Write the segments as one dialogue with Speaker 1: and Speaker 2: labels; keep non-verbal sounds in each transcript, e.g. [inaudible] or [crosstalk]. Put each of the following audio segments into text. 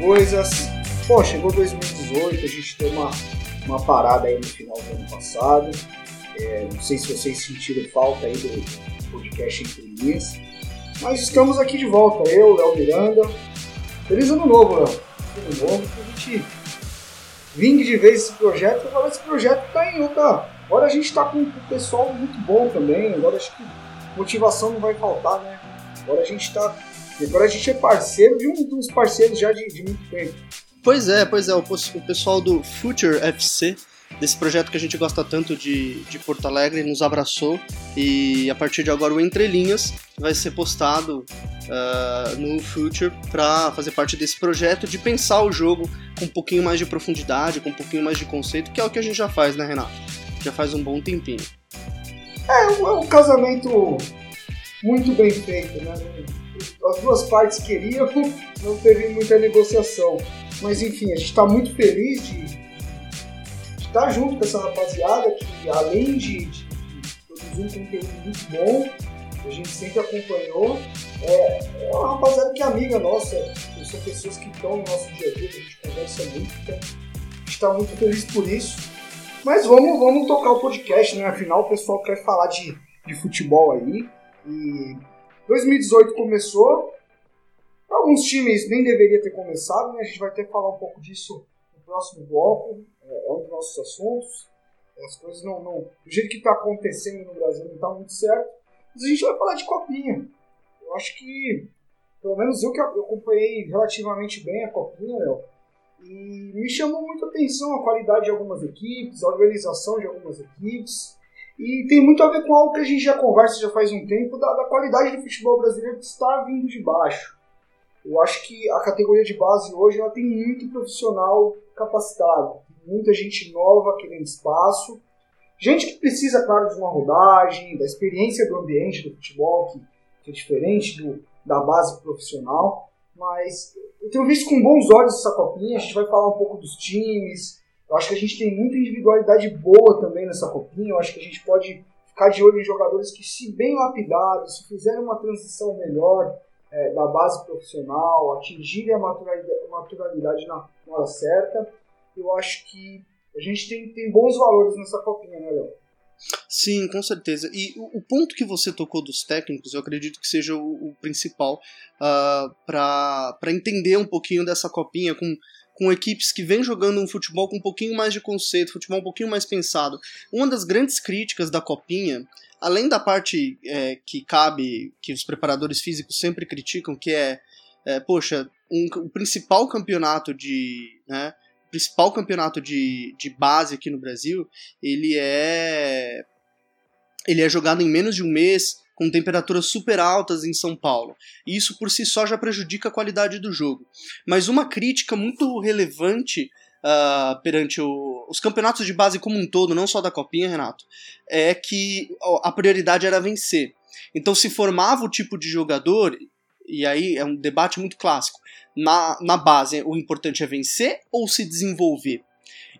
Speaker 1: Coisas? Bom, chegou 2018, a gente deu uma, uma parada aí no final do ano passado. É, não sei se vocês sentiram falta aí do podcast Entre Linhas. Mas estamos aqui de volta, eu, Léo Miranda. Feliz ano novo, Léo. Ano novo, a gente vingue de vez esse projeto, agora esse projeto está em outra. Agora a gente está com um pessoal muito bom também, agora acho que motivação não vai faltar, né? Agora a gente está Agora a gente é parceiro de um dos parceiros já de, de muito tempo.
Speaker 2: Pois é, pois é, o, o pessoal do Future FC, desse projeto que a gente gosta tanto de, de Porto Alegre, nos abraçou e a partir de agora o Entre Linhas vai ser postado ah, no Future para fazer parte desse projeto de pensar o jogo com um pouquinho mais de profundidade, com um pouquinho mais de conceito, que é o que a gente já faz, né, Renato? Já faz um bom tempinho.
Speaker 1: É é um casamento muito bem feito, né? As duas partes queriam, [laughs] não teve muita negociação. Mas enfim, a gente está muito feliz de, estar junto com essa rapaziada que além de, de- produzir um conteúdo muito bom, a gente sempre acompanhou, é, é uma rapaziada que é amiga nossa, são pessoas que estão no nosso dia a dia, a gente conversa muito, então a gente está muito feliz por isso. Mas vamos, vamos tocar o podcast, né? Afinal, o pessoal quer falar de, de futebol aí. E 2018 começou. Alguns times nem deveria ter começado, né? A gente vai até falar um pouco disso no próximo bloco. É, é um dos nossos assuntos. As coisas não, não. Do jeito que está acontecendo no Brasil não está muito certo. Mas a gente vai falar de copinha. Eu acho que, pelo menos eu que acompanhei relativamente bem a copinha, Léo. E me chamou muito atenção a qualidade de algumas equipes, a organização de algumas equipes. E tem muito a ver com algo que a gente já conversa já faz um tempo, da, da qualidade do futebol brasileiro que está vindo de baixo. Eu acho que a categoria de base hoje ela tem muito profissional capacitado, muita gente nova querendo espaço, gente que precisa, claro, de uma rodagem, da experiência do ambiente do futebol, que, que é diferente do, da base profissional, mas eu tenho visto com bons olhos essa copinha, a gente vai falar um pouco dos times, eu acho que a gente tem muita individualidade boa também nessa copinha. Eu acho que a gente pode ficar de olho em jogadores que, se bem lapidados, se fizerem uma transição melhor é, da base profissional, atingirem a maturalidade na, hora certa, eu acho que a gente tem, tem bons valores nessa copinha, né, Léo?
Speaker 2: Sim, com certeza. E o, o ponto que você tocou dos técnicos, eu acredito que seja o, o principal uh, para entender um pouquinho dessa copinha com, com equipes que vêm jogando um futebol com um pouquinho mais de conceito, futebol um pouquinho mais pensado. Uma das grandes críticas da copinha, além da parte é, que cabe, que os preparadores físicos sempre criticam, que é, é poxa, um, o principal campeonato de. Né, principal campeonato de, de base aqui no Brasil, ele é ele é jogado em menos de um mês, com temperaturas super altas em São Paulo. E isso por si só já prejudica a qualidade do jogo. Mas uma crítica muito relevante uh, perante o, os campeonatos de base como um todo, não só da Copinha, Renato, é que a prioridade era vencer. Então se formava o tipo de jogador, e aí é um debate muito clássico, na, na base o importante é vencer ou se desenvolver?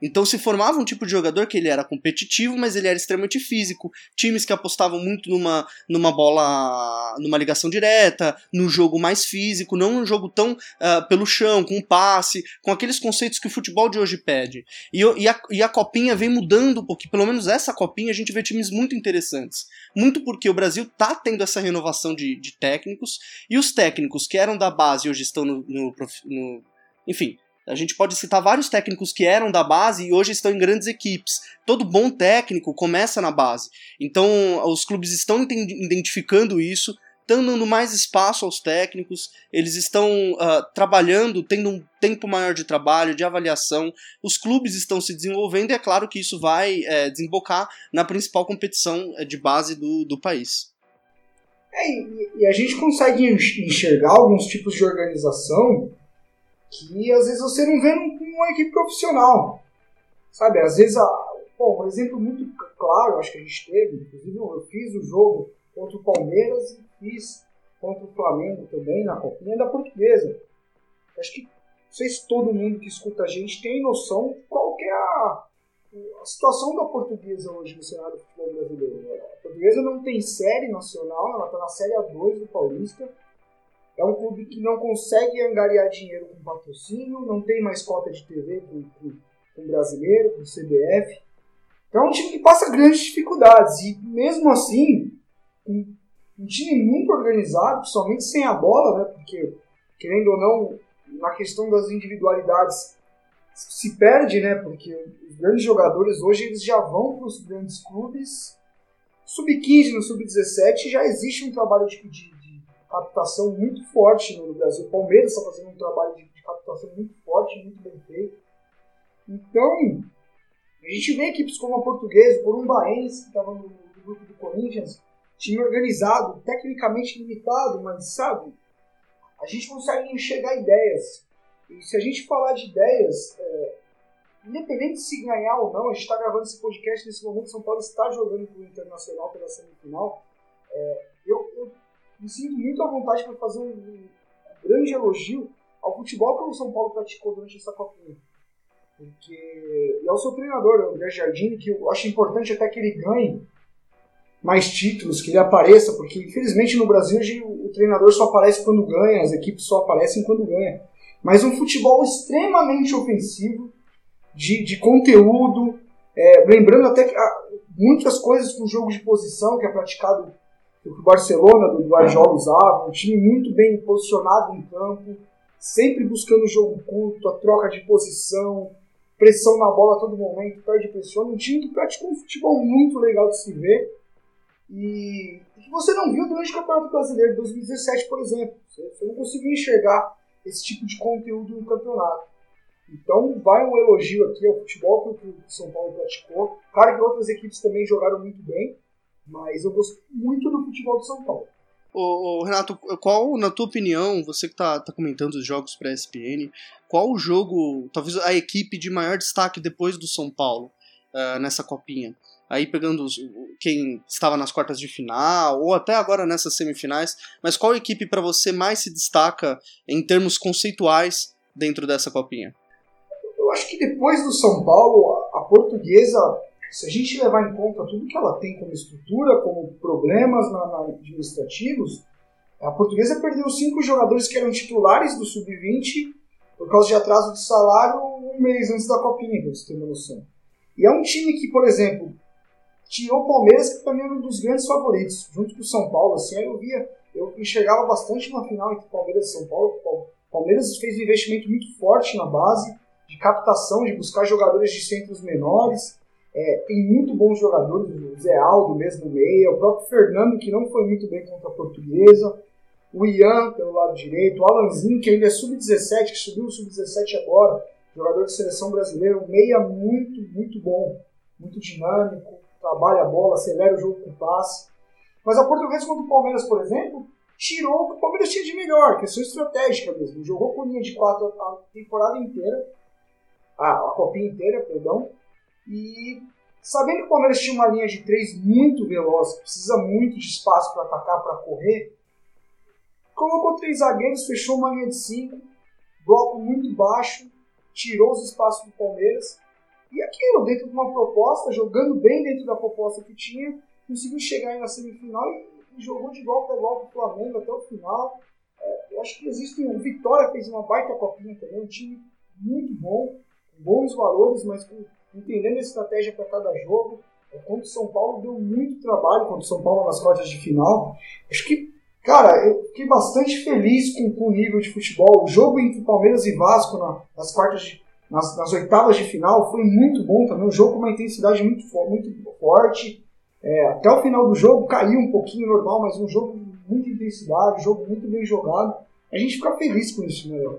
Speaker 2: Então se formava um tipo de jogador que ele era competitivo, mas ele era extremamente físico. Times que apostavam muito numa, numa bola, numa ligação direta, num jogo mais físico, não um jogo tão uh, pelo chão, com passe, com aqueles conceitos que o futebol de hoje pede. E, e, a, e a copinha vem mudando pouquinho, pelo menos essa copinha a gente vê times muito interessantes. Muito porque o Brasil tá tendo essa renovação de, de técnicos, e os técnicos que eram da base e hoje estão no, no, no enfim, a gente pode citar vários técnicos que eram da base e hoje estão em grandes equipes. Todo bom técnico começa na base. Então, os clubes estão identificando isso, estão dando mais espaço aos técnicos, eles estão uh, trabalhando, tendo um tempo maior de trabalho, de avaliação, os clubes estão se desenvolvendo e é claro que isso vai é, desembocar na principal competição é, de base do, do país.
Speaker 1: É, e, a gente consegue enxergar alguns tipos de organização que às vezes você não vê numa equipe profissional. Sabe, às vezes, a, bom, um exemplo muito claro, acho que a gente teve, inclusive eu fiz o jogo contra o Palmeiras e fiz contra o Flamengo também na Copinha da Portuguesa. Acho que não sei se todo mundo que escuta a gente tem noção de qual é a, a situação da portuguesa hoje no cenário do futebol brasileiro. A portuguesa não tem série nacional, ela está na série A2 do Paulista. É um clube que não consegue angariar dinheiro com patrocínio, não tem mais cota de TV com, com, com brasileiro, com CBF. Então é um time que passa grandes dificuldades. E mesmo assim, um, um time muito organizado, principalmente sem a bola, né? Porque, querendo ou não, na questão das individualidades se perde, né? Porque os grandes jogadores hoje eles já vão para os grandes clubes. Sub-15 no sub-17 já existe um trabalho de, de, captação muito forte no Brasil. O Palmeiras está fazendo um trabalho de, de captação muito forte, muito bem feito. Então, a gente vê equipes como a Portuguesa, o Corumbaense, que estava no, no grupo do Corinthians, time organizado, tecnicamente limitado, mas sabe, a gente consegue enxergar ideias. E se a gente falar de ideias, é, independente de se ganhar ou não, a gente está gravando esse podcast nesse momento, São Paulo está jogando com o Internacional pela semifinal. É, me sinto muito à vontade para fazer um, grande elogio ao futebol que o São Paulo praticou durante essa Copinha. Porque, e ao seu treinador, o André Jardim, que eu acho importante até que ele ganhe mais títulos, que ele apareça, porque infelizmente no Brasil o treinador só aparece quando ganha, as equipes só aparecem quando ganha. Mas um futebol extremamente ofensivo, de, de conteúdo, é, lembrando até que ah, muitas coisas com o jogo de posição que é praticado que o Barcelona do Guardiola usava, um time muito bem posicionado em campo, sempre buscando o jogo curto, a troca de posição, pressão na bola a todo momento, perde pressão, um time que praticou um futebol muito legal de se ver e que você não viu durante o Campeonato Brasileiro de 2017, por exemplo. Você não conseguiu enxergar esse tipo de conteúdo no campeonato. Então, vai um elogio aqui ao futebol que o São Paulo praticou. Claro que outras equipes também jogaram muito bem, mas eu gostei muito do futebol do São Paulo.
Speaker 2: Ô, ô, Renato, qual, na tua opinião, você que está tá comentando os jogos para a ESPN, qual o jogo, talvez a equipe de maior destaque depois do São Paulo uh, nessa copinha? aí pegando os, quem estava nas quartas de final, ou até agora nessas semifinais, mas qual equipe para você mais se destaca em termos conceituais dentro dessa copinha?
Speaker 1: Eu acho que depois do São Paulo, a portuguesa, se a gente levar em conta tudo que ela tem como estrutura, como problemas na, na administrativos, a portuguesa perdeu cinco jogadores que eram titulares do Sub-20 por causa de atraso de salário um mês antes da copinha, para você ter uma noção. E é um time que, por exemplo, tirou o Palmeiras, que também é um dos grandes favoritos, junto com o São Paulo. Assim, eu via, eu enxergava bastante uma final entre Palmeiras e São Paulo. O Palmeiras fez um investimento muito forte na base, de captação, de buscar jogadores de centros menores. É, tem muito bons jogadores, o Zé Aldo mesmo meia, o próprio Fernando, que não foi muito bem contra a portuguesa, o Ian pelo lado direito, o Alanzinho, que ainda é sub-17, que subiu o sub-17 agora, jogador de seleção brasileira, um meia muito, muito bom, muito dinâmico trabalha a bola, acelera o jogo com passe. Mas a Portuguesa contra o Palmeiras, por exemplo, tirou o que o Palmeiras tinha de melhor, questão estratégica mesmo. Jogou com linha de quatro a temporada inteira, a, a copinha inteira, perdão, e sabendo que o Palmeiras tinha uma linha de três muito veloz, precisa muito de espaço para atacar, para correr, colocou três zagueiros, fechou uma linha de cinco, bloco muito baixo, tirou os espaços do Palmeiras e aquilo, dentro de uma proposta, jogando bem dentro da proposta que tinha, conseguiu chegar na semifinal e, jogou de igual para igual com o Flamengo até o final. É, eu acho que existe um. Vitória fez uma baita copinha também, um time muito bom, com bons valores, mas com, entendendo a estratégia para cada jogo. É, contra o São Paulo deu muito trabalho contra o São Paulo nas quartas de final. Acho que, cara, eu fiquei bastante feliz com, com o nível de futebol. O jogo entre Palmeiras e Vasco na, nas quartas de nas, nas, oitavas de final foi muito bom também. Um jogo com uma intensidade muito, muito forte. É, até o final do jogo caiu um pouquinho normal, mas um jogo muita intensidade, jogo muito bem jogado. A gente fica feliz com isso, né, Léo?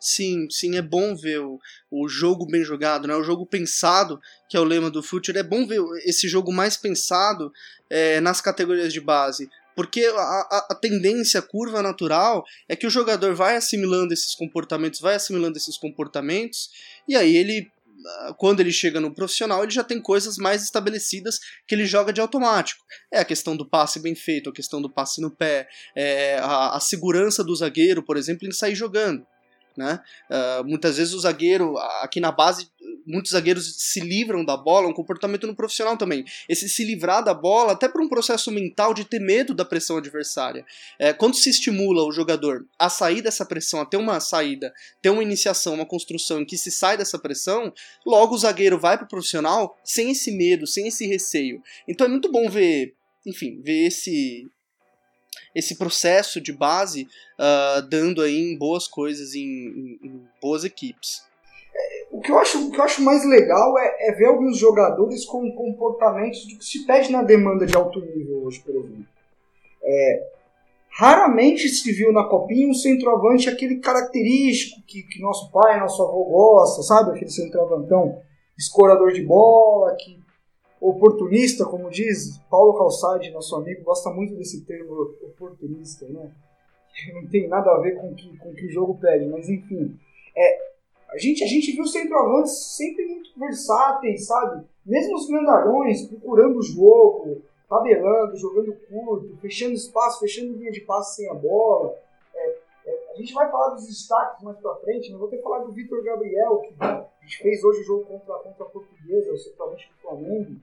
Speaker 2: Sim, sim, é bom ver o, o jogo bem jogado, né? O jogo pensado, que é o lema do Future, é bom ver esse jogo mais pensado é, nas categorias de base. Porque a, a, a, tendência, a curva natural, é que o jogador vai assimilando esses comportamentos, vai assimilando esses comportamentos, e aí ele, quando ele chega no profissional, ele já tem coisas mais estabelecidas que ele joga de automático. É a questão do passe bem feito, a questão do passe no pé, é a, a segurança do zagueiro, por exemplo, em sair jogando. Né? Uh, muitas vezes o zagueiro, aqui na base, muitos zagueiros se livram da bola, um comportamento no profissional também. Esse se livrar da bola, até por um processo mental de ter medo da pressão adversária. É, quando se estimula o jogador a sair dessa pressão, a ter uma saída, ter uma iniciação, uma construção em que se sai dessa pressão, logo o zagueiro vai para o profissional sem esse medo, sem esse receio. Então é muito bom ver, enfim, ver esse esse processo de base uh, dando aí boas coisas em, em, em boas equipes.
Speaker 1: O que eu acho, o que eu acho mais legal é, é ver alguns jogadores com comportamentos do que se pede na demanda de alto nível hoje, por exemplo. É, raramente se viu na copinha um centroavante aquele característico que, que nosso pai, nosso avô gosta, sabe? Aquele centroavantão escorador de bola, que oportunista, como diz Paulo Calçade, nosso amigo, gosta muito desse termo oportunista, né? Não tem nada a ver com que, com que o jogo pede, mas enfim. É, a, gente, a gente viu centroavantes sempre muito versáteis, sabe? Mesmo os grandalhões, procurando o jogo, tabelando, jogando curto, fechando espaço, fechando linha de passe sem a bola. É, é, a gente vai falar dos destaques mais pra frente, mas vou ter que falar do Vitor Gabriel, que a gente fez hoje o jogo contra, contra a Portuguesa, o centroavante do Flamengo.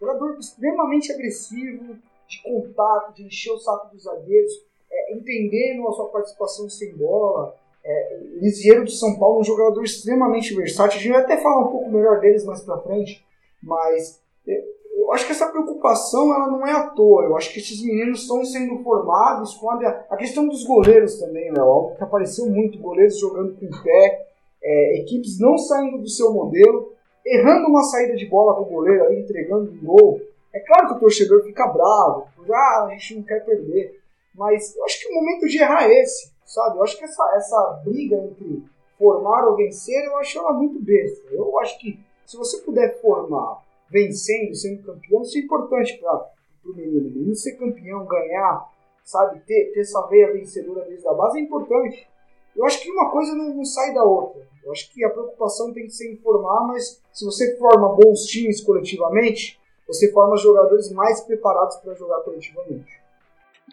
Speaker 1: Jogador extremamente agressivo, de contato, de encher o saco dos zagueiros, é, entendendo a sua participação sem bola. É, Lisieiro de São Paulo, um jogador extremamente versátil. A gente vai até falar um pouco melhor deles mais pra frente, mas é, eu acho que essa preocupação ela não é à toa. Eu acho que esses meninos estão sendo formados com a, a questão dos goleiros também, né? Algo que apareceu muito, goleiros jogando com pé, é, equipes não saindo do seu modelo errando uma saída de bola com o goleiro ali, entregando um gol. É claro que o torcedor fica bravo, ah, a gente não quer perder. Mas eu acho que o momento de errar é esse, sabe? Eu acho que essa, essa briga entre formar ou vencer, eu acho ela muito besta. Eu acho que se você puder formar vencendo, sendo campeão, isso é importante para o menino. Menino ser campeão, ganhar, sabe? Ter, ter essa veia vencedora desde a base é importante. Eu acho que uma coisa não, não sai da outra. Eu acho que a preocupação tem que ser informar, mas se você forma bons times coletivamente, você forma jogadores mais preparados para jogar coletivamente.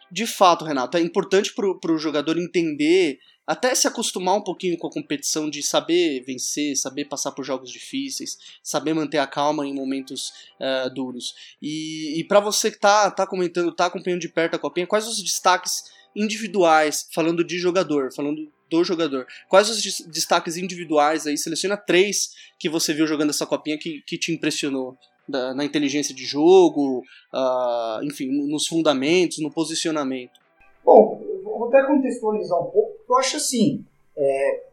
Speaker 2: De fato, Renato, é importante para o jogador entender, até se acostumar um pouquinho com a competição, de saber vencer, saber passar por jogos difíceis, saber manter a calma em momentos uh, duros. E, e para você que está tá comentando, está acompanhando de perto a copinha, quais os destaques individuais, falando de jogador, falando do jogador. Quais os destaques individuais aí? Seleciona três que você viu jogando essa copinha que, que te impressionou. Da, na inteligência de jogo, uh, enfim, nos fundamentos, no posicionamento.
Speaker 1: Bom, vou até contextualizar um pouco, porque eu acho assim, é,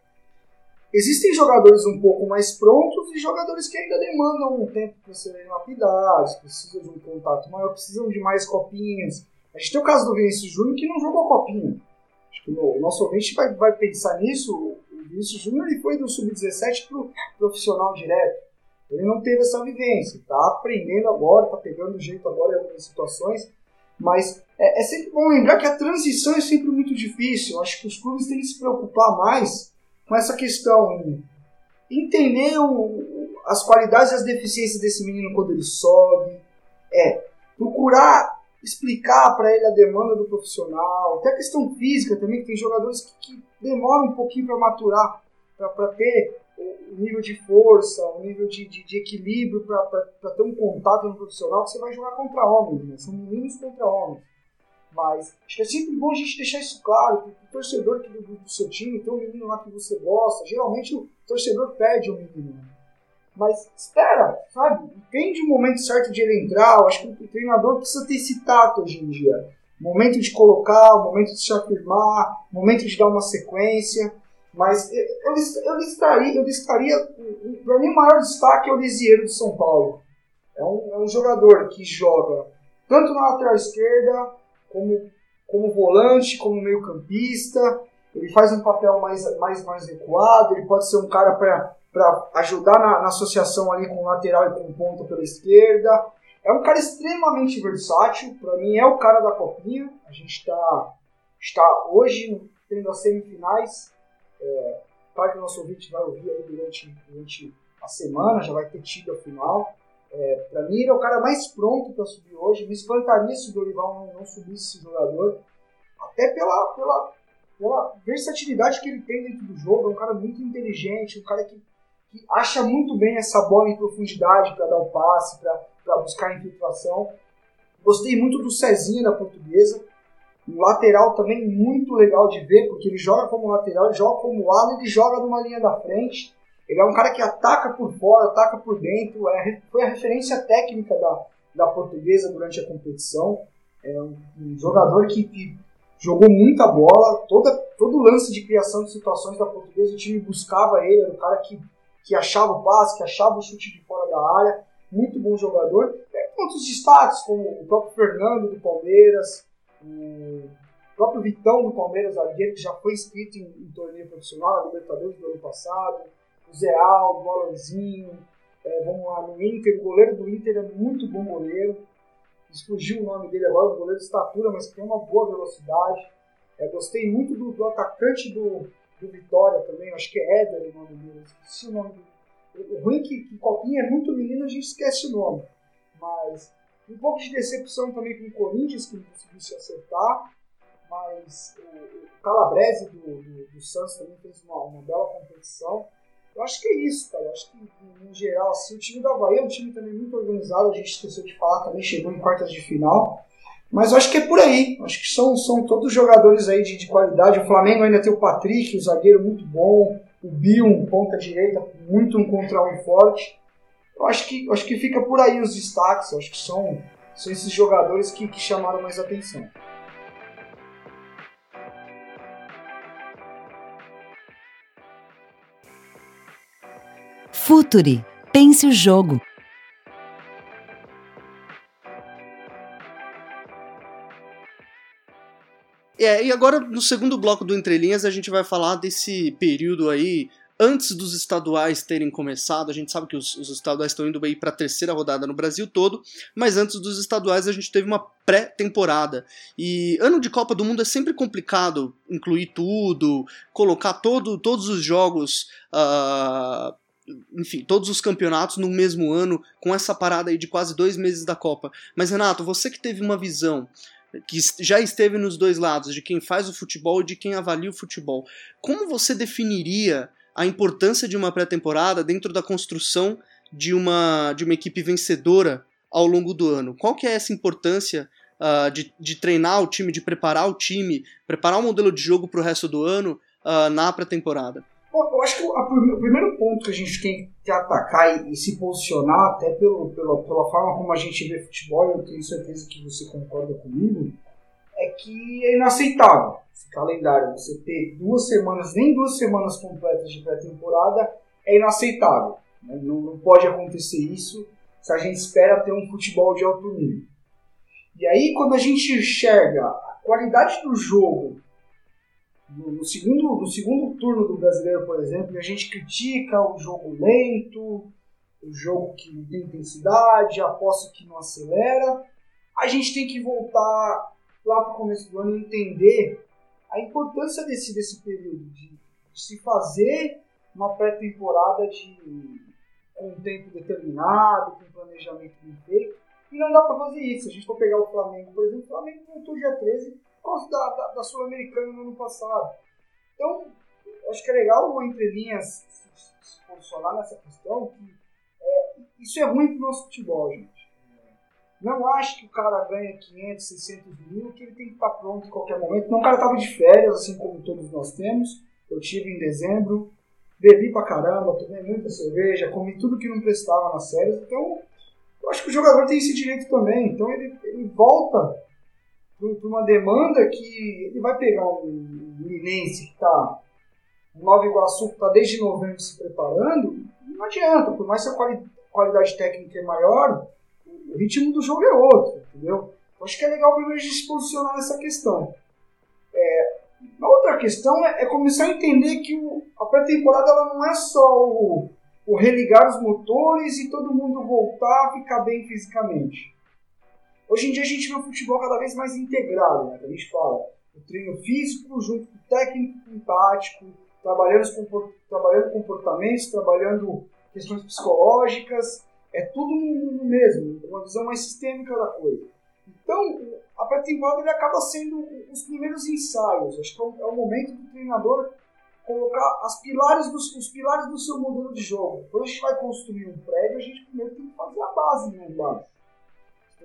Speaker 1: existem jogadores um pouco mais prontos e jogadores que ainda demandam um tempo para serem lapidados, precisam de um contato maior, precisam de mais copinhas. A gente tem o caso do Vinícius Júnior que não jogou copinha. O nosso ouvinte vai, vai pensar nisso. O Vinícius Júnior ele foi do sub-17 para o profissional direto. Ele não teve essa vivência, está aprendendo agora, está pegando jeito agora em algumas situações. Mas é, é, sempre bom lembrar que a transição é sempre muito difícil. Acho que os clubes têm que se preocupar mais com essa questão em entender o, as qualidades e as deficiências desse menino quando ele sobe. É, procurar explicar para ele a demanda do profissional, até a questão física também, que tem jogadores que, que demoram um pouquinho para maturar, para ter o nível de força, o nível de, de, de equilíbrio para ter um contato no profissional, que você vai jogar contra homens, né? são meninos contra homens. Mas acho que é sempre bom a gente deixar isso claro, porque o torcedor que, do, do seu time tem um menino lá que você gosta, geralmente o torcedor pede o um menino. Mas espera, sabe? Entende o momento certo de ele entrar. Eu acho que o treinador precisa ter esse tato hoje em dia. Momento de colocar, momento de se afirmar, momento de dar uma sequência. Mas eu, eu, listaria, eu listaria para mim o maior destaque é o Lisieiro de São Paulo. É um, é um jogador que joga tanto na lateral esquerda como como volante, como meio campista, ele faz um papel mais, mais, mais recuado, ele pode ser um cara para ajudar na, na, associação ali com o lateral e com o ponta pela esquerda. É um cara extremamente versátil, para mim é o cara da copinha. A gente está está hoje tendo as semifinais. É, parte do nosso ouvinte vai ouvir aí durante, durante a semana, já vai ter tido a final. É, para mim, ele é o cara mais pronto para subir hoje. Me espantaria se o Dorival não, não subisse esse jogador, até pela, pela, pela versatilidade que ele tem dentro do jogo. É um cara muito inteligente, um cara que, que acha muito bem essa bola em profundidade para dar o passe, para buscar a infiltração. Gostei muito do Cezinha da portuguesa. Um lateral também muito legal de ver, porque ele joga como lateral, ele joga como ala, ele joga numa linha da frente. Ele é um cara que ataca por fora, ataca por dentro. É, foi a referência técnica da, da portuguesa durante a competição. É um, um jogador que, que, jogou muita bola. Toda, todo lance de criação de situações da portuguesa, o time buscava ele. Era um cara que, que achava o passe, que achava o chute de fora da área. Muito bom jogador. É, outros destaques, como o próprio Fernando do Palmeiras, o próprio Vitão do Palmeiras, zagueiro, que já foi inscrito em, em torneio profissional, Libertadores do ano passado, o Zé Aldo, o Alanzinho, é, vamos lá, no Inter, o goleiro do Inter é muito bom goleiro, fugiu o nome dele agora, um goleiro de estatura, mas que tem uma boa velocidade. É, gostei muito do, do atacante do, do, Vitória também, acho que é Éder o nome dele, esqueci o nome. O ruim é que, que Copinha é muito menino, a gente esquece o nome. Mas um pouco de decepção também com o Corinthians, que não conseguiu se acertar. Mas o, o Calabrese do, do, do, Santos também fez uma, uma bela competição. Eu acho que é isso, cara. Eu acho que, em geral, assim, o time do Havaí é um time também muito organizado. A gente esqueceu de falar também, chegou em quartas de final. Mas acho que é por aí. Acho que são, são todos jogadores aí de, de qualidade. O Flamengo ainda tem o Patrick, o zagueiro muito bom. O Bill, um ponta direita, muito um contra um forte. Eu acho que, acho que fica por aí os destaques. Eu acho que são, são esses jogadores que, que chamaram mais atenção.
Speaker 3: Futuri. Pense o jogo.
Speaker 2: É, e agora no segundo bloco do Entre Linhas a gente vai falar desse período aí antes dos estaduais terem começado, a gente sabe que os, os estaduais estão indo bem para a terceira rodada no Brasil todo, mas antes dos estaduais a gente teve uma pré-temporada. E ano de Copa do Mundo é sempre complicado incluir tudo, colocar todo, todos os jogos. Uh, enfim, todos os campeonatos no mesmo ano, com essa parada aí de quase dois meses da Copa. Mas, Renato, você que teve uma visão que já esteve nos dois lados, de quem faz o futebol e de quem avalia o futebol, como você definiria a importância de uma pré-temporada dentro da construção de uma, de uma equipe vencedora ao longo do ano. Qual que é essa importância uh, de, de treinar o time, de preparar o time, preparar o modelo de jogo para o resto do ano uh, na pré-temporada?
Speaker 1: Eu acho que o primeiro ponto que a gente tem que atacar e se posicionar, até pelo, pela, pela forma como a gente vê futebol, eu tenho certeza que você concorda comigo, é que é inaceitável esse calendário. Você ter duas semanas, nem duas semanas completas de pré-temporada, é inaceitável. Né? Não, não pode acontecer isso se a gente espera ter um futebol de alto nível. E aí, quando a gente enxerga a qualidade do jogo no, segundo, no segundo turno do brasileiro, por exemplo, a gente critica o jogo lento, o jogo que não tem intensidade, a posse que não acelera, a gente tem que voltar lá para o começo do ano e entender a importância desse, desse período, de, de se fazer uma pré-temporada de com um tempo determinado, com um planejamento bem feito, e não dá para fazer isso. Se a gente for pegar o Flamengo, por exemplo, o Flamengo voltou dia 13 por causa da, da, da Sul-Americana no ano passado. Então, acho que é legal o Entre Linhas se, se posicionar nessa questão, que é, isso é ruim para o nosso futebol, gente. Não acho que o cara ganha 500, 600 mil, que ele tem que estar pronto em qualquer momento. Não, o cara estava de férias, assim como todos nós temos. Eu tive em dezembro, bebi pra caramba, tomei muita cerveja, comi tudo que não prestava nas séries. Então, eu acho que o jogador tem esse direito também. Então, ele, ele volta para uma demanda que ele vai pegar um Linense que está um Nova Iguaçu que está desde novembro se preparando, não adianta, por mais que a quali qualidade técnica é maior, o ritmo do jogo é outro, entendeu? Eu acho que é legal primeiro a gente se posicionar nessa questão. É, a outra questão é, é, começar a entender que o, a pré-temporada ela não é só o, o religar os motores e todo mundo voltar a ficar bem fisicamente. Hoje em dia a gente vê o futebol cada vez mais integrado, né? A gente fala o treino físico junto com o técnico, com o tático, trabalhando, trabalhando comportamentos, trabalhando questões psicológicas, é tudo no mesmo, uma visão mais sistêmica da coisa. Então, a pré-temporada acaba sendo os primeiros ensaios. Acho que é o, é momento do treinador colocar as pilares dos, os pilares do seu modelo de jogo. Quando a gente vai construir um prédio, a gente primeiro tem que fazer a base né, embaixo.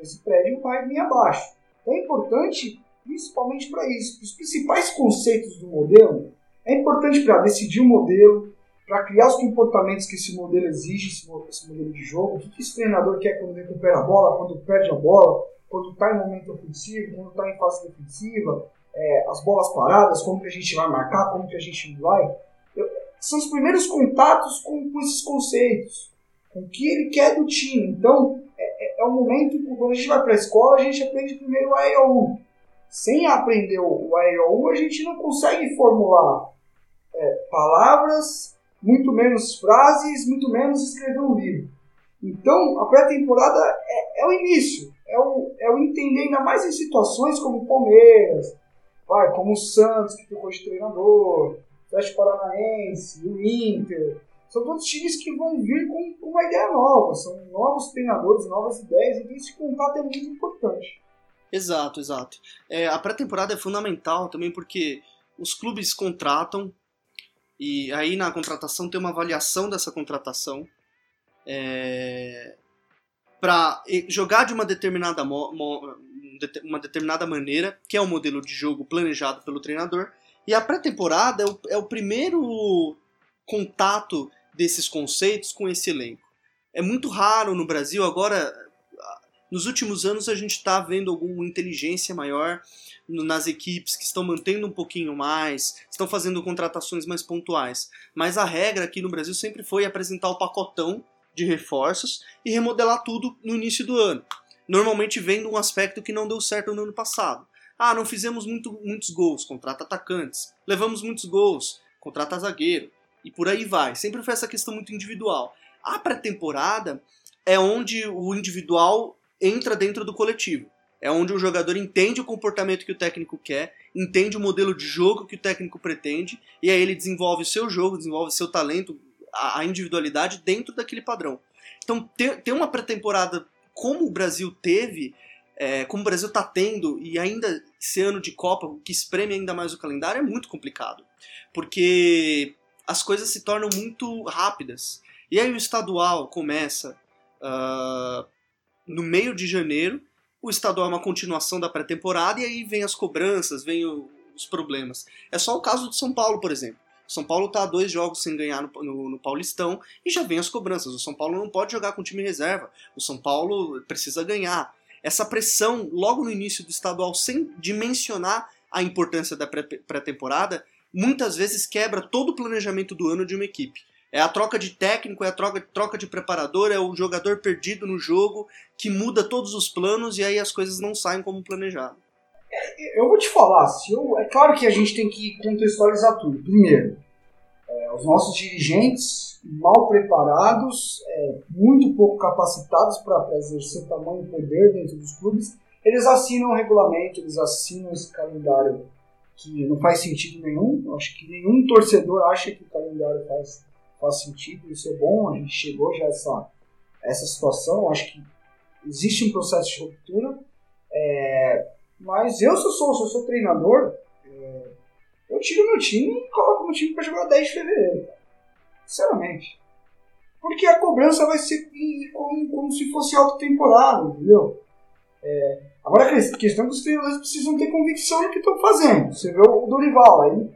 Speaker 1: Esse prédio vai vir abaixo. É importante, principalmente para isso. Os principais conceitos do modelo é importante para decidir o modelo, para criar os comportamentos que esse modelo exige, esse, modelo de jogo, o que esse treinador quer quando recupera a bola, quando perde a bola, quando está em momento ofensivo, quando está em fase defensiva, é, as bolas paradas, como que a gente vai marcar, como que a gente não vai. Eu, são os primeiros contatos com, com, esses conceitos, com o que ele quer do time. Então, é, o momento quando a gente vai para a escola, a gente aprende primeiro o AEOU. Sem aprender o AEOU, a gente não consegue formular é, palavras, muito menos frases, muito menos escrever um livro. Então, a pré-temporada é, é, o início, é o, é o entender ainda mais em situações como o Palmeiras, vai, como o Santos, que ficou de treinador, o Atlético Paranaense, o Inter. São todos times que vão vir com, uma ideia nova, são novos treinadores, novas ideias, então esse contato é muito importante.
Speaker 2: Exato, exato. É, a pré-temporada é fundamental também porque os clubes contratam e aí na contratação tem uma avaliação dessa contratação é, para jogar de uma determinada, uma determinada maneira, que é o modelo de jogo planejado pelo treinador. E a pré-temporada é é o primeiro contato desses conceitos com esse elenco. É muito raro no Brasil, agora, nos últimos anos, a gente está vendo alguma inteligência maior nas equipes que estão mantendo um pouquinho mais, estão fazendo contratações mais pontuais. Mas a regra aqui no Brasil sempre foi apresentar o pacotão de reforços e remodelar tudo no início do ano. Normalmente vendo um aspecto que não deu certo no ano passado. Ah, não fizemos muito, muitos gols, contrata atacantes. Levamos muitos gols, contrata zagueiro. E por aí vai. Sempre foi essa questão muito individual. A pré-temporada é onde o individual entra dentro do coletivo. É onde o jogador entende o comportamento que o técnico quer, entende o modelo de jogo que o técnico pretende, e aí ele desenvolve o seu jogo, desenvolve o seu talento, a, individualidade dentro daquele padrão. Então, ter, uma pré-temporada como o Brasil teve, é, como o Brasil está tendo, e ainda esse ano de Copa, que espreme ainda mais o calendário, é muito complicado. Porque as coisas se tornam muito rápidas. E aí o estadual começa uh, no meio de janeiro, o estadual é uma continuação da pré-temporada e aí vem as cobranças, vem o, os problemas. É só o caso de São Paulo, por exemplo. São Paulo está dois jogos sem ganhar no, no, no, Paulistão e já vem as cobranças. O São Paulo não pode jogar com time reserva. O São Paulo precisa ganhar. Essa pressão, logo no início do estadual, sem dimensionar a importância da pré-temporada, muitas vezes quebra todo o planejamento do ano de uma equipe. É a troca de técnico, é a troca, troca de preparador, é o jogador perdido no jogo que muda todos os planos e aí as coisas não saem como planejado.
Speaker 1: É, eu vou te falar, se eu, é claro que a gente tem que contextualizar tudo. Primeiro, é, os nossos dirigentes mal preparados, é, muito pouco capacitados para exercer tamanho poder dentro dos clubes, eles assinam o regulamento, eles assinam esse calendário que não faz sentido nenhum. Acho que nenhum torcedor acha que o calendário faz faz sentido, isso é bom, a gente chegou já a essa, essa situação, acho que existe um processo de ruptura, é, mas eu, se eu sou, se eu sou treinador, é, eu tiro meu time e coloco meu time para jogar 10 de fevereiro, sinceramente. Porque a cobrança vai ser como, como se fosse auto-temporada, entendeu? É, agora a questão é que os treinadores precisam ter convicção no que estão fazendo. Você vê o Dorival aí,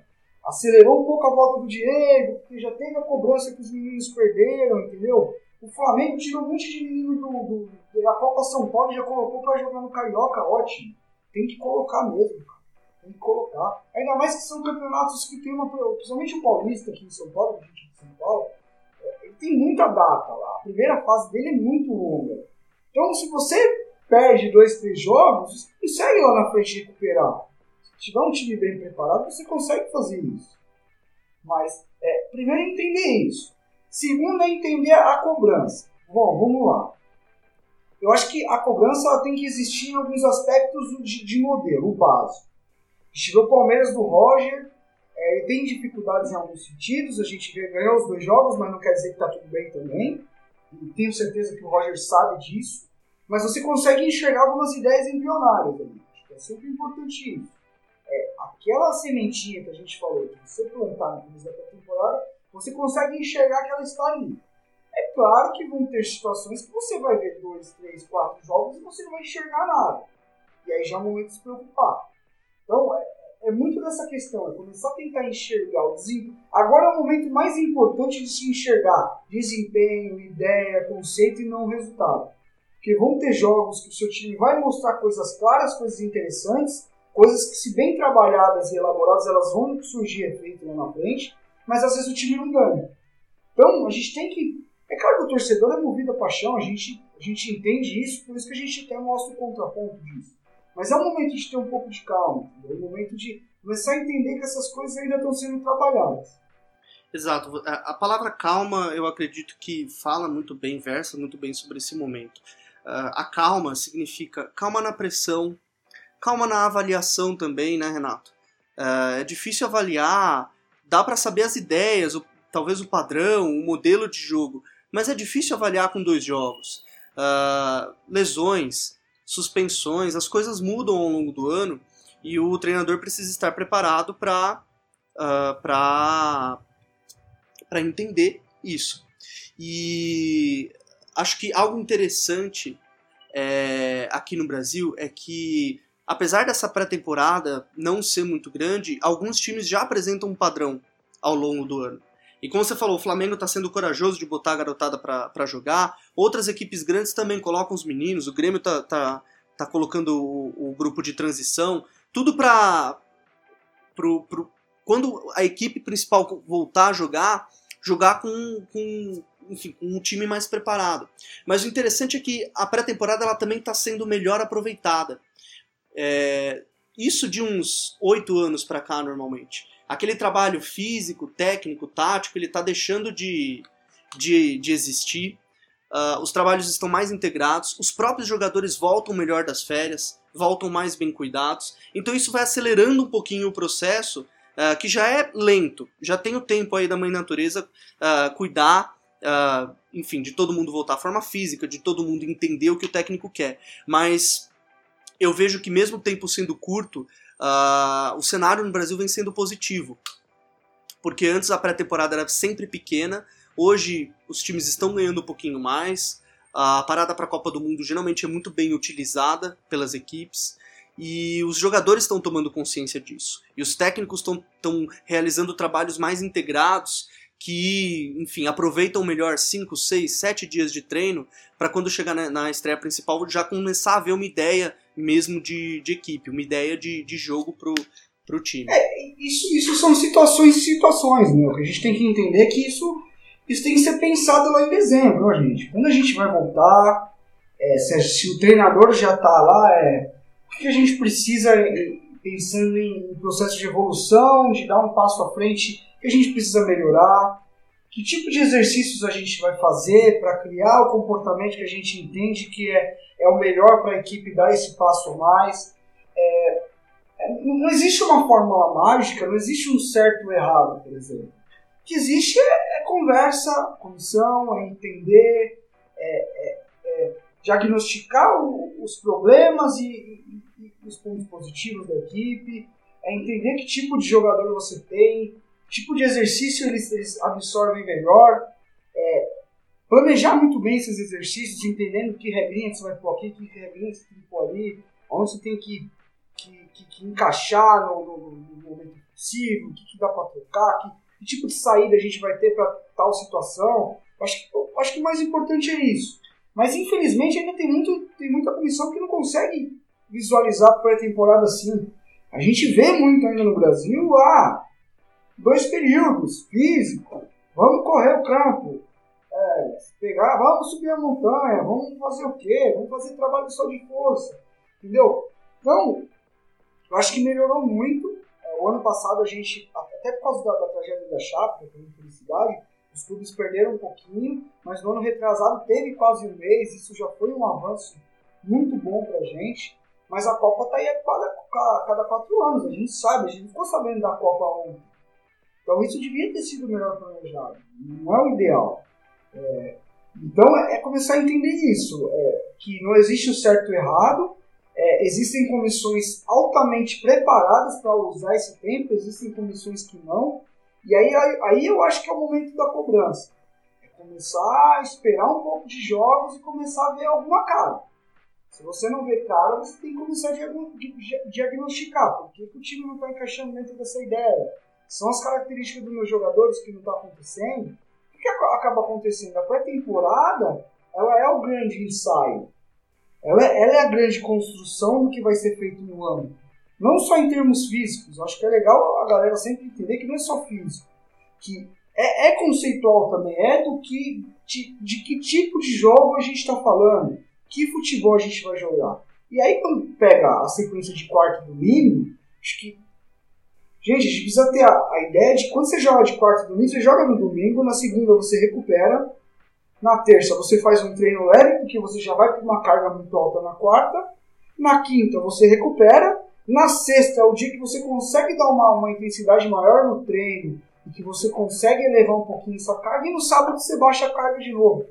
Speaker 1: acelerou um pouco a volta do Diego, porque já teve a cobrança que os meninos perderam, entendeu? O Flamengo tirou um monte de menino do, do, da Copa São Paulo e já colocou para jogar no Carioca, ótimo. Tem que colocar mesmo, cara. Tem que colocar. Ainda mais que são campeonatos que tem uma. Principalmente o Paulista aqui em São Paulo, a gente de São Paulo, é, ele tem muita data lá. A primeira fase dele é muito longa. Então, se você perde dois, três jogos, consegue lá na frente recuperar. Se tiver um time bem preparado, você consegue fazer isso. Mas, é, primeiro, entender isso. Segundo, é entender a cobrança. Bom, vamos lá. Eu acho que a cobrança ela tem que existir em alguns aspectos de, de modelo, o básico. Vê o Palmeiras do Roger, é, ele tem dificuldades em alguns sentidos, a gente ganhou os dois jogos, mas não quer dizer que está tudo bem também. E tenho certeza que o Roger sabe disso. Mas você consegue enxergar algumas ideias embrionárias ali. É sempre importante isso. É, aquela sementinha que a gente falou, que você plantar no começo da temporada, você consegue enxergar que ela está ali. É claro que vão ter situações que você vai ver dois, três, quatro jogos e você não vai enxergar nada. E aí já é o momento de se preocupar. Então, é, é muito dessa questão, é começar a tentar enxergar o desempenho. Agora é o momento mais importante de se enxergar desempenho, ideia, conceito e não resultado. Porque vão ter jogos que o seu time vai mostrar coisas claras, coisas interessantes, coisas que, se bem trabalhadas e elaboradas, elas vão surgir efeito lá na frente, mas às vezes o time não ganha. Então, a gente tem que. É claro que o torcedor é movido a paixão, a gente, a gente entende isso, por isso que a gente até mostra o contraponto disso. Mas é um momento de ter um pouco de calma, é um momento de começar a entender que essas coisas ainda estão sendo trabalhadas.
Speaker 2: Exato. A palavra calma, eu acredito que fala muito bem, versa muito bem sobre esse momento. Uh, a calma significa calma na pressão, calma na avaliação também, né, Renato? Uh, é difícil avaliar, dá para saber as ideias, o, talvez o padrão, o modelo de jogo, mas é difícil avaliar com dois jogos. Uh, lesões, suspensões, as coisas mudam ao longo do ano e o treinador precisa estar preparado para uh, para entender isso. E acho que algo interessante é, aqui no Brasil é que, apesar dessa pré-temporada não ser muito grande, alguns times já apresentam um padrão ao longo do ano. E como você falou, o Flamengo está sendo corajoso de botar a garotada para jogar. Outras equipes grandes também colocam os meninos. O Grêmio está tá, tá colocando o, o grupo de transição. Tudo para. Quando a equipe principal voltar a jogar, jogar com, com, enfim, um time mais preparado. Mas o interessante é que a pré-temporada ela também está sendo melhor aproveitada. É, isso de uns oito anos para cá, normalmente aquele trabalho físico, técnico, tático, ele está deixando de, de, de existir. Uh, os trabalhos estão mais integrados, os próprios jogadores voltam melhor das férias, voltam mais bem cuidados. Então isso vai acelerando um pouquinho o processo, uh, que já é lento. Já tem o tempo aí da mãe natureza uh, cuidar, enfim, de todo mundo voltar à forma física, de todo mundo entender o que o técnico quer. Mas eu vejo que mesmo o tempo sendo curto, uh, o cenário no Brasil vem sendo positivo. Porque antes a pré-temporada era sempre pequena, hoje os times estão ganhando um pouquinho mais. A parada para a Copa do Mundo geralmente é muito bem utilizada pelas equipes e os jogadores estão tomando consciência disso. E os técnicos estão realizando trabalhos mais integrados que, enfim, aproveitam melhor 5, 6, 7 dias de treino para quando chegar na, na, estreia principal já começar a ver uma ideia mesmo de, de equipe, uma ideia de, de jogo pro, pro time.
Speaker 1: É, isso, isso são situações e situações, né? A gente tem que entender é que isso, isso tem que ser pensado lá em dezembro, ó, gente. Quando a gente vai voltar, é, se, se, o treinador já está lá, é, o que a gente precisa, é, pensando em, em processo de evolução, de dar um passo à frente que a gente precisa melhorar, que tipo de exercícios a gente vai fazer para criar o comportamento que a gente entende que é, é o melhor para a equipe dar esse passo a mais. É, é, não existe uma fórmula mágica, não existe um certo ou errado, por exemplo. O que existe é, é conversa, comissão, é entender, é, é, é diagnosticar o, os problemas e, e, e os pontos positivos da equipe, é entender que tipo de jogador você tem, tipo de exercício eles, eles absorvem melhor, é, planejar muito bem esses exercícios, entendendo que regrinha você vai pôr aqui, que regrinha você tem que pôr ali, onde você tem que, que, que, que encaixar no, no, no, momento possível, o que, que dá para trocar, que, que, tipo de saída a gente vai ter para tal situação. Acho acho que o mais importante é isso. Mas infelizmente ainda tem, muito, tem muita comissão que não consegue visualizar pré-temporada assim. A gente vê muito ainda no Brasil, ah, dois períodos, físico, vamos correr o campo, é, pegar, vamos subir a montanha, vamos fazer o quê? Vamos fazer trabalho só de força, entendeu? Então, eu acho que melhorou muito. É, o ano passado a gente, até por causa da, da tragédia da Chape, da infelicidade, os clubes perderam um pouquinho, mas no ano retrasado teve quase um mês, isso já foi um avanço muito bom pra gente. Mas a Copa tá aí a cada, cada quatro anos, a gente sabe, a gente ficou sabendo da Copa ontem. Então isso devia ter sido melhor planejado. Não é o ideal. É, então é, começar a entender isso, é, que não existe o certo e o errado, é, existem comissões altamente preparadas para usar esse tempo, existem comissões que não, e aí, aí, eu acho que é o momento da cobrança. É começar a esperar um pouco de jogos e começar a ver alguma cara. Se você não vê cara, você tem que começar a diagnosticar por que o time não está encaixando dentro dessa ideia. São as características dos meus jogadores que não está acontecendo. O que acaba acontecendo? A pré-temporada ela é o grande ensaio. Ela é, ela é, a grande construção do que vai ser feito no ano. Não só em termos físicos. Acho que é legal a galera sempre entender que não é só físico. Que é, é conceitual também. É do que de, de que tipo de jogo a gente está falando. Que futebol a gente vai jogar. E aí quando pega a sequência de quarto domingo, acho que Gente, a gente precisa ter a, a, ideia de quando você joga de quarta e domingo, você joga no domingo, na segunda você recupera, na terça você faz um treino leve, porque você já vai com uma carga muito alta na quarta. Na quinta você recupera. Na sexta é o dia que você consegue dar uma, uma intensidade maior no treino e que você consegue elevar um pouquinho essa carga. E no sábado você baixa a carga de novo.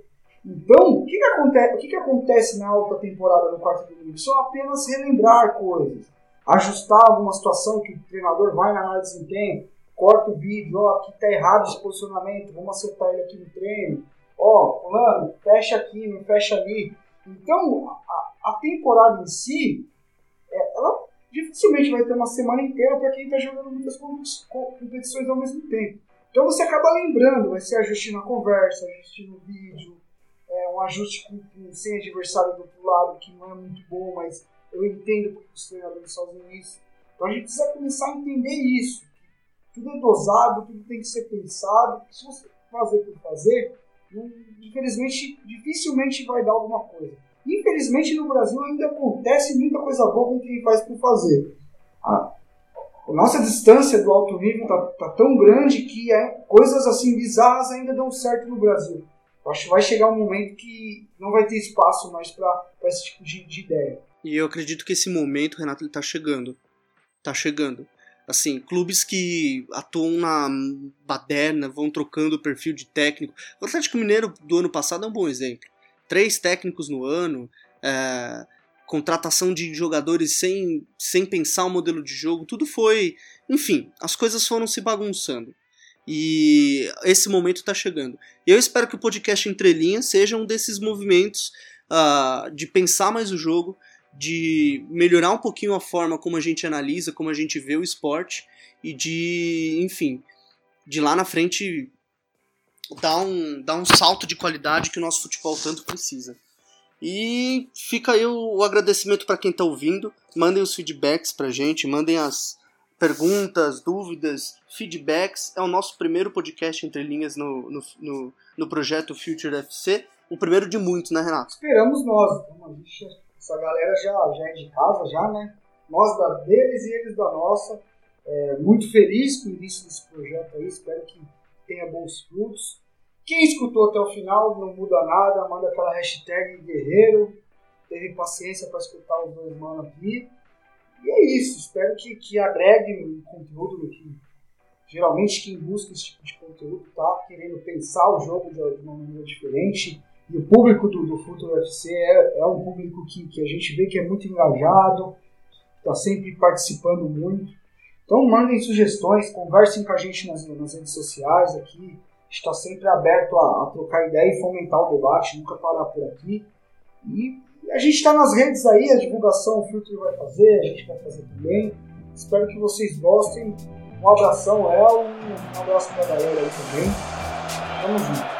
Speaker 1: Então, o que, que, acontece, o que, que acontece na alta temporada no quarto domingo? Só apenas relembrar coisas. Ajustar alguma situação que o treinador vai na análise de desempenho, corta o vídeo, ó, aqui tá errado esse posicionamento, vamos acertar ele aqui no treino ó, fulano, fecha aqui, não fecha ali. Então, a, a temporada em si, é, ela dificilmente vai ter uma semana inteira para quem está jogando muitas competições ao mesmo tempo. Então você acaba lembrando, vai ser ajuste na conversa, ajuste no vídeo, é, um ajuste com, com, sem adversário do outro lado, que não é muito bom, mas eu entendo porque os treinadores fazem isso. Então a gente precisa começar a entender isso. Tudo é dosado, tudo tem que ser pensado. Se você fazer por fazer, infelizmente, dificilmente vai dar alguma coisa. Infelizmente, no Brasil ainda acontece muita coisa boa com quem faz por fazer. A, nossa distância do alto nível está tá tão grande que é, coisas assim bizarras ainda dão certo no Brasil. Acho que vai chegar um momento que não vai ter espaço mais para esse tipo de, de, ideia.
Speaker 2: E eu acredito que esse momento, Renato, ele está chegando. Está chegando. Assim, clubes que atuam na baderna, vão trocando o perfil de técnico. O Atlético Mineiro do ano passado é um bom exemplo. Três técnicos no ano, é, contratação de jogadores sem, sem pensar o modelo de jogo, tudo foi. Enfim, as coisas foram se bagunçando. E esse momento está chegando. Eu espero que o podcast Entre Linhas seja um desses movimentos uh, de pensar mais o jogo, de melhorar um pouquinho a forma como a gente analisa, como a gente vê o esporte e de, enfim, de lá na frente dar um, dar um salto de qualidade que o nosso futebol tanto precisa. E fica aí o, o agradecimento para quem está ouvindo. Mandem os feedbacks para gente, mandem as perguntas, dúvidas, feedbacks. É o nosso primeiro podcast entre linhas no, no, no, no projeto Future FC. O primeiro de muitos, né, Renato?
Speaker 1: Esperamos nós. Então, essa galera já, já é de casa, já, né? Nós da deles e eles da nossa. É, muito feliz com o início desse projeto aí, espero que tenha bons frutos. Quem escutou até o final, não muda nada, manda aquela hashtag guerreiro, teve paciência para escutar os dois manos aqui. E é isso, espero que, que agregue conteúdo que geralmente quem busca esse tipo de conteúdo está querendo pensar o jogo de uma maneira diferente, e o público do, do Futuro UFC é, é um público que, que a gente vê que é muito engajado, está sempre participando muito. Então mandem sugestões, conversem com a gente nas, nas redes sociais aqui. Está sempre aberto a, a, trocar ideia e fomentar o debate, nunca parar por aqui. E a gente está nas redes aí, a divulgação o Filtro vai fazer, a gente vai fazer também. Espero que vocês gostem. Um abração, El, um abraço para a galera aí também. Tamo junto.